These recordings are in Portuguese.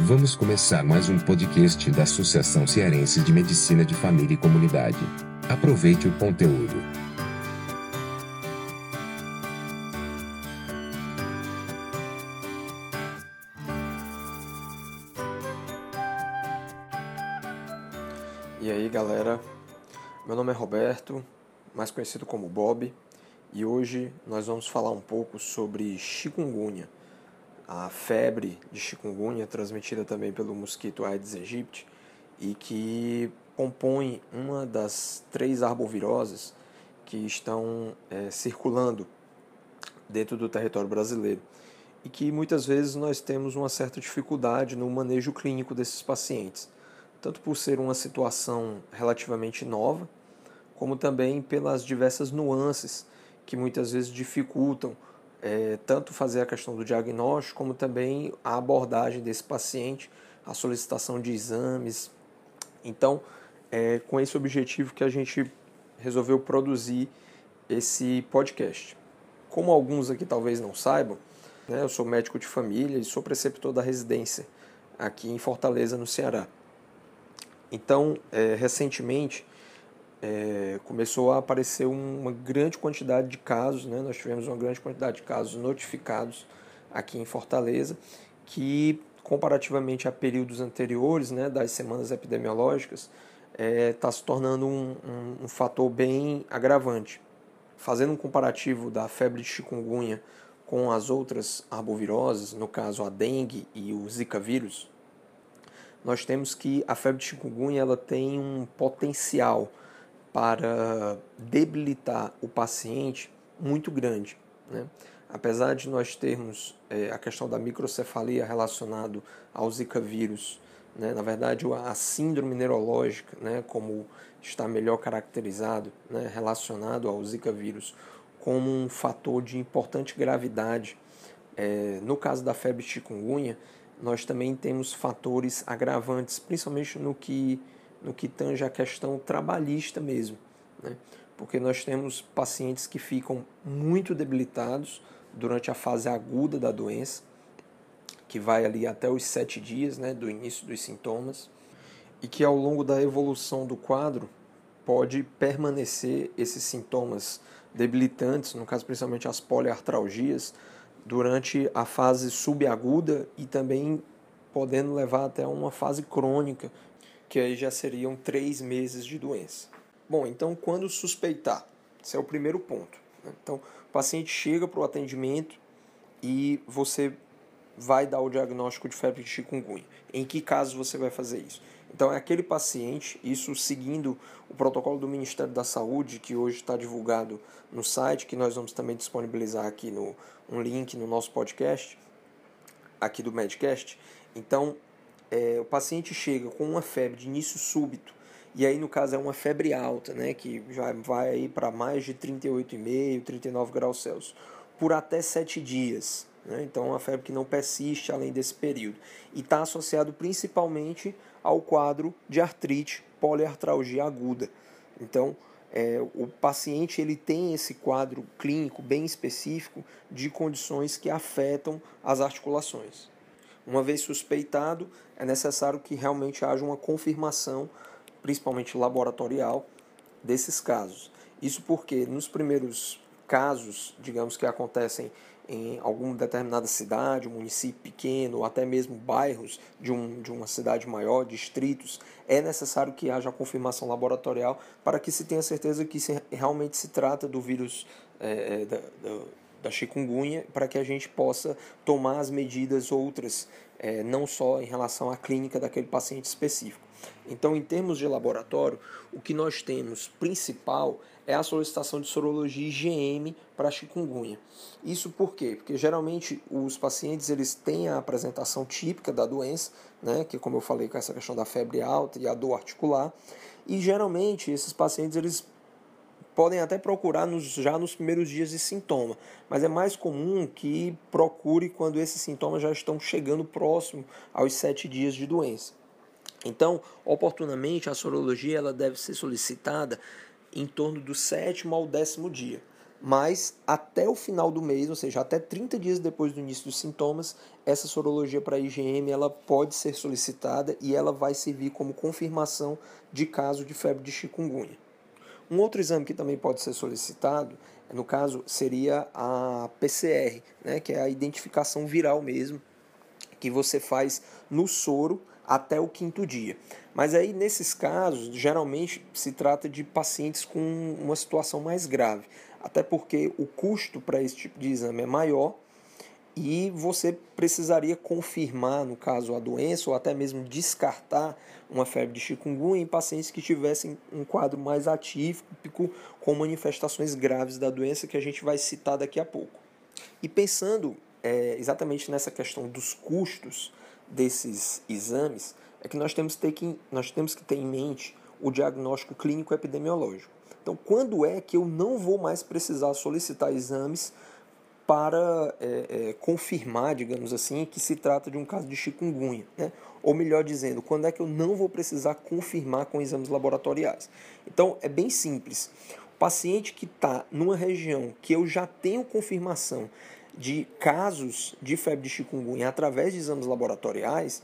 Vamos começar mais um podcast da Associação Cearense de Medicina de Família e Comunidade. Aproveite o conteúdo. E aí galera, meu nome é Roberto, mais conhecido como Bob, e hoje nós vamos falar um pouco sobre chikungunya a febre de chikungunya, transmitida também pelo mosquito Aedes aegypti, e que compõe uma das três arboviroses que estão é, circulando dentro do território brasileiro. E que muitas vezes nós temos uma certa dificuldade no manejo clínico desses pacientes, tanto por ser uma situação relativamente nova, como também pelas diversas nuances que muitas vezes dificultam é, tanto fazer a questão do diagnóstico, como também a abordagem desse paciente, a solicitação de exames. Então, é com esse objetivo que a gente resolveu produzir esse podcast. Como alguns aqui talvez não saibam, né, eu sou médico de família e sou preceptor da residência aqui em Fortaleza, no Ceará. Então, é, recentemente, é, começou a aparecer uma grande quantidade de casos, né? nós tivemos uma grande quantidade de casos notificados aqui em Fortaleza, que comparativamente a períodos anteriores, né, das semanas epidemiológicas, está é, tá se tornando um, um, um, fator bem agravante. Fazendo um comparativo da febre de chikungunya com as outras arboviroses, no caso a dengue e o zika vírus, nós temos que a febre de chikungunya ela tem um potencial para debilitar o paciente muito grande. Né? Apesar de nós termos é, a questão da microcefalia relacionado ao Zika vírus, né? na verdade a síndrome neurológica, né? como está melhor caracterizado, né? relacionado ao Zika vírus, como um fator de importante gravidade. É, no caso da febre chikungunya, nós também temos fatores agravantes, principalmente no que no que tange a questão trabalhista mesmo, né? porque nós temos pacientes que ficam muito debilitados durante a fase aguda da doença, que vai ali até os sete dias né, do início dos sintomas, e que ao longo da evolução do quadro pode permanecer esses sintomas debilitantes, no caso principalmente as poliartralgias, durante a fase subaguda e também podendo levar até uma fase crônica, que aí já seriam três meses de doença. Bom, então quando suspeitar? Esse é o primeiro ponto. Né? Então, o paciente chega para o atendimento e você vai dar o diagnóstico de febre de chikungunya. Em que caso você vai fazer isso? Então, é aquele paciente, isso seguindo o protocolo do Ministério da Saúde, que hoje está divulgado no site, que nós vamos também disponibilizar aqui no um link no nosso podcast, aqui do Medcast. Então, é, o paciente chega com uma febre de início súbito, e aí no caso é uma febre alta, né, que já vai aí para mais de 38,5, 39 graus Celsius, por até 7 dias. Né? Então é uma febre que não persiste além desse período. E está associado principalmente ao quadro de artrite, poliartralgia aguda. Então, é, o paciente ele tem esse quadro clínico bem específico de condições que afetam as articulações. Uma vez suspeitado, é necessário que realmente haja uma confirmação, principalmente laboratorial, desses casos. Isso porque nos primeiros casos, digamos que acontecem em alguma determinada cidade, um município pequeno, ou até mesmo bairros de, um, de uma cidade maior, distritos, é necessário que haja a confirmação laboratorial para que se tenha certeza que se, realmente se trata do vírus é, da, da chikungunya, para que a gente possa tomar as medidas outras, é, não só em relação à clínica daquele paciente específico. Então, em termos de laboratório, o que nós temos principal é a solicitação de sorologia IgM para chikungunya. Isso por quê? Porque geralmente os pacientes eles têm a apresentação típica da doença, né, que como eu falei com essa questão da febre alta e a dor articular, e geralmente esses pacientes eles podem até procurar nos, já nos primeiros dias de sintoma, mas é mais comum que procure quando esses sintomas já estão chegando próximo aos sete dias de doença. Então, oportunamente, a sorologia ela deve ser solicitada em torno do sétimo ao décimo dia. mas até o final do mês, ou seja, até 30 dias depois do início dos sintomas, essa sorologia para IgM ela pode ser solicitada e ela vai servir como confirmação de caso de febre de chikungunya. Um outro exame que também pode ser solicitado, no caso, seria a PCR, né, que é a identificação viral mesmo, que você faz no soro até o quinto dia. Mas aí, nesses casos, geralmente se trata de pacientes com uma situação mais grave, até porque o custo para esse tipo de exame é maior e você precisaria confirmar, no caso, a doença ou até mesmo descartar uma febre de chikungunya em pacientes que tivessem um quadro mais atípico com manifestações graves da doença que a gente vai citar daqui a pouco. E pensando é, exatamente nessa questão dos custos desses exames, é que nós temos, ter que nós temos que ter em mente o diagnóstico clínico epidemiológico. Então, quando é que eu não vou mais precisar solicitar exames para é, é, confirmar, digamos assim, que se trata de um caso de chikungunya. Né? Ou melhor dizendo, quando é que eu não vou precisar confirmar com exames laboratoriais. Então, é bem simples. O paciente que está numa região que eu já tenho confirmação de casos de febre de chikungunya através de exames laboratoriais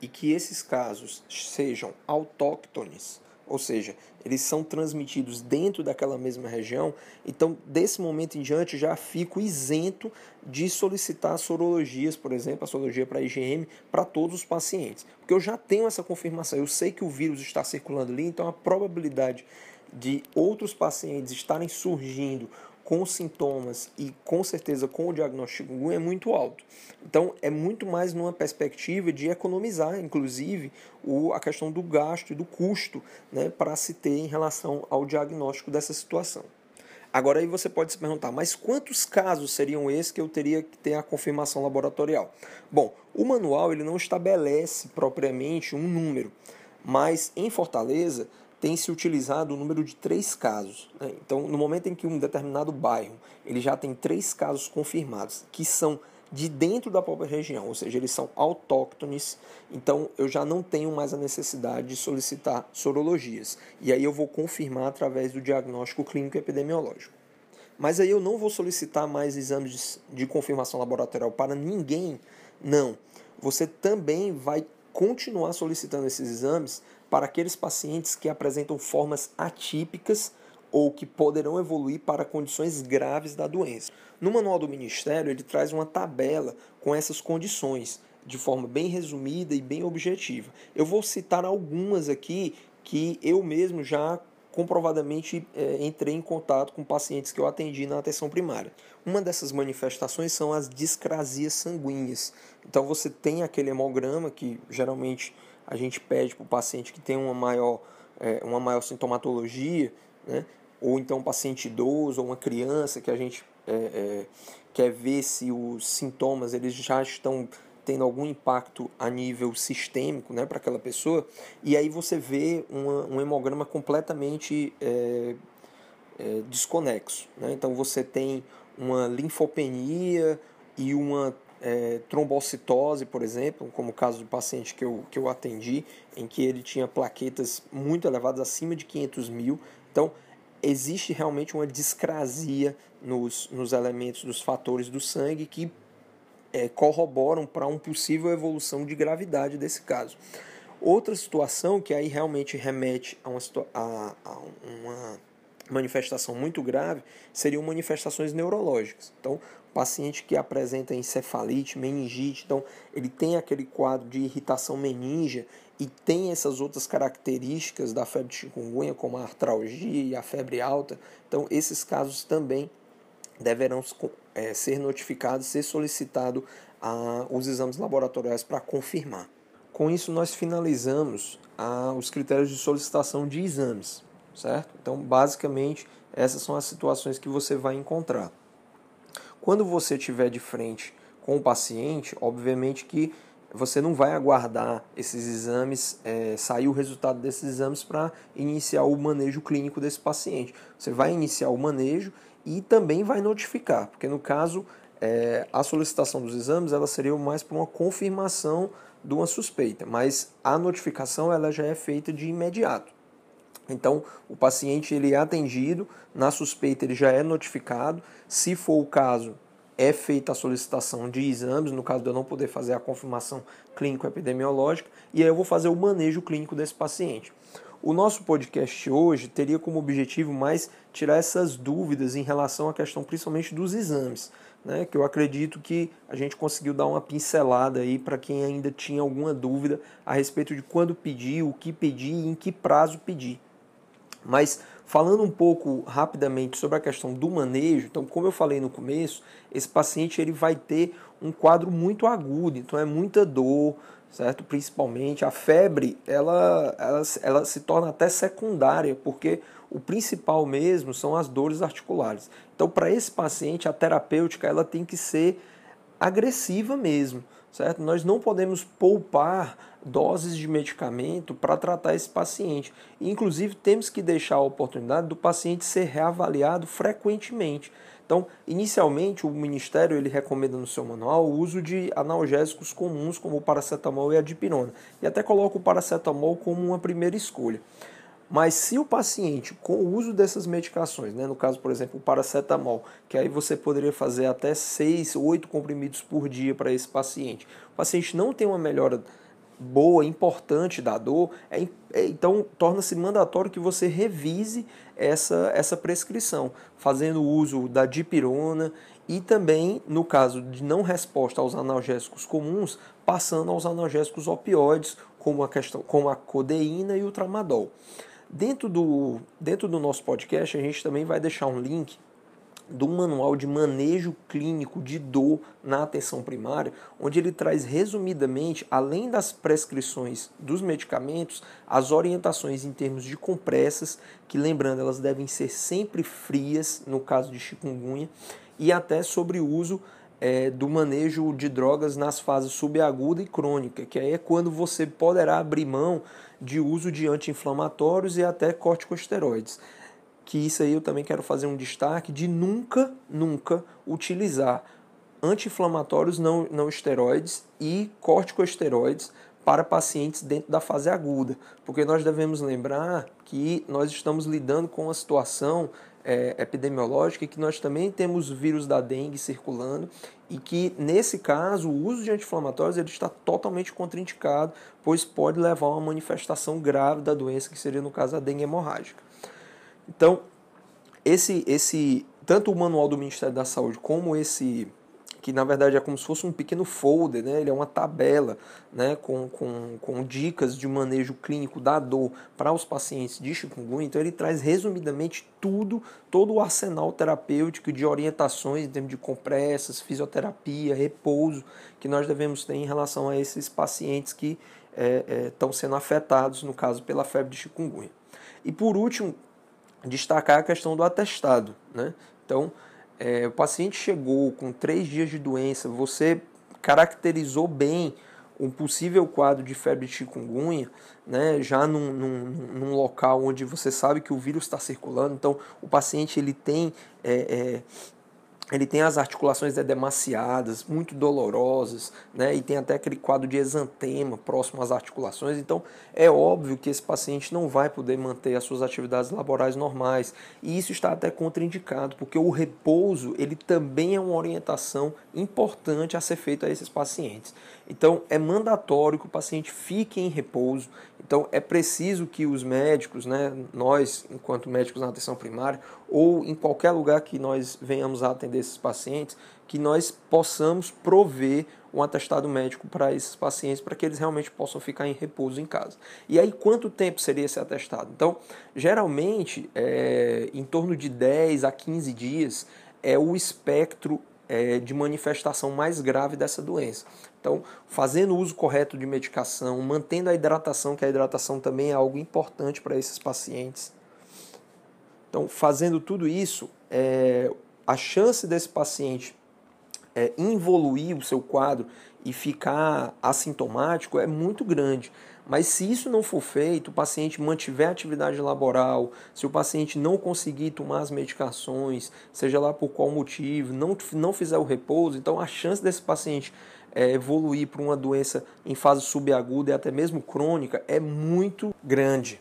e que esses casos sejam autóctones, ou seja, eles são transmitidos dentro daquela mesma região, então desse momento em diante já fico isento de solicitar sorologias, por exemplo, a sorologia para IgM para todos os pacientes, porque eu já tenho essa confirmação, eu sei que o vírus está circulando ali, então a probabilidade de outros pacientes estarem surgindo com sintomas e com certeza com o diagnóstico é muito alto. Então é muito mais numa perspectiva de economizar, inclusive, o, a questão do gasto e do custo né, para se ter em relação ao diagnóstico dessa situação. Agora aí você pode se perguntar, mas quantos casos seriam esses que eu teria que ter a confirmação laboratorial? Bom, o manual ele não estabelece propriamente um número, mas em Fortaleza tem se utilizado o número de três casos. Né? Então, no momento em que um determinado bairro ele já tem três casos confirmados, que são de dentro da própria região, ou seja, eles são autóctones, então eu já não tenho mais a necessidade de solicitar sorologias. E aí eu vou confirmar através do diagnóstico clínico epidemiológico. Mas aí eu não vou solicitar mais exames de confirmação laboratorial para ninguém, não. Você também vai continuar solicitando esses exames para aqueles pacientes que apresentam formas atípicas ou que poderão evoluir para condições graves da doença. No manual do Ministério, ele traz uma tabela com essas condições, de forma bem resumida e bem objetiva. Eu vou citar algumas aqui que eu mesmo já comprovadamente é, entrei em contato com pacientes que eu atendi na atenção primária. Uma dessas manifestações são as discrasias sanguíneas. Então você tem aquele hemograma que geralmente a gente pede para o paciente que tem uma maior, é, uma maior sintomatologia, né? ou então um paciente idoso ou uma criança que a gente é, é, quer ver se os sintomas eles já estão tendo algum impacto a nível sistêmico né, para aquela pessoa, e aí você vê uma, um hemograma completamente é, é, desconexo. Né? Então você tem uma linfopenia e uma é, trombocitose, por exemplo, como o caso do paciente que eu, que eu atendi, em que ele tinha plaquetas muito elevadas, acima de 500 mil. Então, existe realmente uma discrasia nos, nos elementos, dos fatores do sangue que é, corroboram para uma possível evolução de gravidade desse caso. Outra situação que aí realmente remete a uma, a, a uma manifestação muito grave seriam manifestações neurológicas. Então, paciente que apresenta encefalite, meningite, então ele tem aquele quadro de irritação meningia e tem essas outras características da febre de chikungunya, como a artralgia e a febre alta. Então, esses casos também deverão é, ser notificados, ser solicitado a, os exames laboratoriais para confirmar. Com isso, nós finalizamos a, os critérios de solicitação de exames, certo? Então, basicamente, essas são as situações que você vai encontrar. Quando você estiver de frente com o paciente, obviamente que você não vai aguardar esses exames, é, sair o resultado desses exames para iniciar o manejo clínico desse paciente. Você vai iniciar o manejo e também vai notificar, porque no caso é, a solicitação dos exames ela seria mais para uma confirmação de uma suspeita, mas a notificação ela já é feita de imediato. Então, o paciente ele é atendido, na suspeita ele já é notificado, se for o caso, é feita a solicitação de exames, no caso de eu não poder fazer a confirmação clínico-epidemiológica, e aí eu vou fazer o manejo clínico desse paciente. O nosso podcast hoje teria como objetivo mais tirar essas dúvidas em relação à questão principalmente dos exames, né, que eu acredito que a gente conseguiu dar uma pincelada aí para quem ainda tinha alguma dúvida a respeito de quando pedir, o que pedir e em que prazo pedir. Mas falando um pouco rapidamente sobre a questão do manejo, então como eu falei no começo, esse paciente ele vai ter um quadro muito agudo, então é muita dor, certo? Principalmente a febre, ela, ela, ela se torna até secundária, porque o principal mesmo são as dores articulares. Então, para esse paciente, a terapêutica ela tem que ser agressiva mesmo, certo? Nós não podemos poupar doses de medicamento para tratar esse paciente. Inclusive, temos que deixar a oportunidade do paciente ser reavaliado frequentemente. Então, inicialmente, o Ministério ele recomenda no seu manual o uso de analgésicos comuns, como o paracetamol e a dipirona, e até coloca o paracetamol como uma primeira escolha. Mas se o paciente, com o uso dessas medicações, né, no caso, por exemplo, o paracetamol, que aí você poderia fazer até 6, 8 comprimidos por dia para esse paciente, o paciente não tem uma melhora boa, importante da dor, é, é, então torna-se mandatório que você revise essa, essa prescrição, fazendo uso da dipirona e também, no caso de não resposta aos analgésicos comuns, passando aos analgésicos opioides, como a, questão, como a codeína e o tramadol. Dentro do, dentro do nosso podcast, a gente também vai deixar um link do manual de manejo clínico de dor na atenção primária, onde ele traz resumidamente, além das prescrições dos medicamentos, as orientações em termos de compressas, que lembrando, elas devem ser sempre frias no caso de chikungunya, e até sobre o uso é, do manejo de drogas nas fases subaguda e crônica, que aí é quando você poderá abrir mão de uso de anti-inflamatórios e até corticosteroides. Que isso aí eu também quero fazer um destaque de nunca, nunca utilizar anti-inflamatórios não, não esteroides e corticosteroides para pacientes dentro da fase aguda, porque nós devemos lembrar que nós estamos lidando com uma situação é, epidemiológica que nós também temos vírus da dengue circulando e que, nesse caso, o uso de anti-inflamatórios ele está totalmente contraindicado, pois pode levar a uma manifestação grave da doença, que seria, no caso, a dengue hemorrágica. Então, esse, esse tanto o manual do Ministério da Saúde como esse que na verdade é como se fosse um pequeno folder, né? ele é uma tabela né? com, com, com dicas de manejo clínico da dor para os pacientes de chikungunya. Então ele traz resumidamente tudo, todo o arsenal terapêutico de orientações em termos de compressas, fisioterapia, repouso que nós devemos ter em relação a esses pacientes que estão é, é, sendo afetados, no caso, pela febre de chikungunya. E por último, destacar a questão do atestado. Né? Então, é, o paciente chegou com três dias de doença, você caracterizou bem um possível quadro de febre de chikungunya, né, já num, num, num, local onde você sabe que o vírus está circulando, então o paciente ele tem é, é, ele tem as articulações edemaciadas, muito dolorosas, né? e tem até aquele quadro de exantema próximo às articulações. Então, é óbvio que esse paciente não vai poder manter as suas atividades laborais normais. E isso está até contraindicado, porque o repouso ele também é uma orientação importante a ser feita a esses pacientes. Então, é mandatório que o paciente fique em repouso. Então, é preciso que os médicos, né, nós, enquanto médicos na atenção primária, ou em qualquer lugar que nós venhamos a atender esses pacientes, que nós possamos prover um atestado médico para esses pacientes, para que eles realmente possam ficar em repouso em casa. E aí, quanto tempo seria esse atestado? Então, geralmente, é, em torno de 10 a 15 dias é o espectro é, de manifestação mais grave dessa doença. Então, fazendo uso correto de medicação, mantendo a hidratação, que a hidratação também é algo importante para esses pacientes. Então, fazendo tudo isso, é, a chance desse paciente é, involuir o seu quadro e ficar assintomático é muito grande. Mas se isso não for feito, o paciente mantiver atividade laboral, se o paciente não conseguir tomar as medicações, seja lá por qual motivo, não, não fizer o repouso, então a chance desse paciente é, evoluir para uma doença em fase subaguda e até mesmo crônica é muito grande.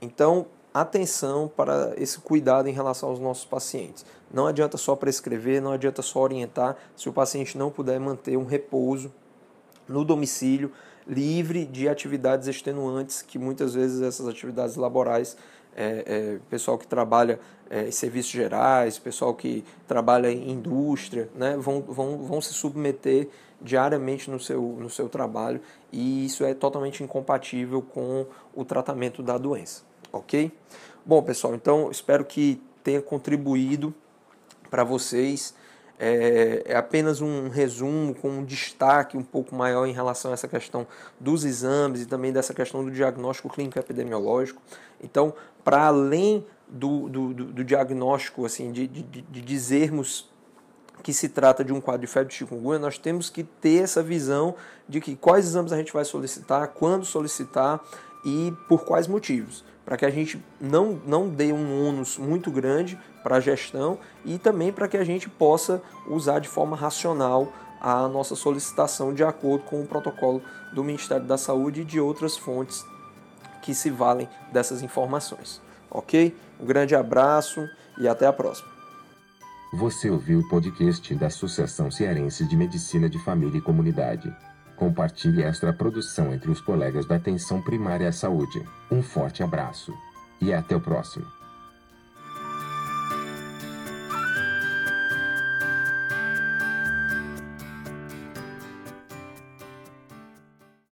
Então, atenção para esse cuidado em relação aos nossos pacientes. Não adianta só prescrever, não adianta só orientar. Se o paciente não puder manter um repouso no domicílio, livre de atividades extenuantes, que muitas vezes essas atividades laborais, é, é, pessoal que trabalha é, em serviços gerais, pessoal que trabalha em indústria, né, vão, vão, vão se submeter diariamente no seu, no seu trabalho. E isso é totalmente incompatível com o tratamento da doença, ok? Bom, pessoal, então espero que tenha contribuído para vocês. É, é, apenas um resumo com um destaque um pouco maior em relação a essa questão dos exames e também dessa questão do diagnóstico clínico epidemiológico. Então, para além do, do, do, diagnóstico, assim, de, de, de dizermos que se trata de um quadro de febre de chikungunya, nós temos que ter essa visão de que quais exames a gente vai solicitar, quando solicitar e por quais motivos para que a gente não, não dê um ônus muito grande para a gestão e também para que a gente possa usar de forma racional a nossa solicitação de acordo com o protocolo do Ministério da Saúde e de outras fontes que se valem dessas informações. Ok? Um grande abraço e até a próxima. Você ouviu o podcast da Associação Cearense de Medicina de Família e Comunidade. Compartilhe esta produção entre os colegas da Atenção Primária à Saúde. Um forte abraço e até o próximo.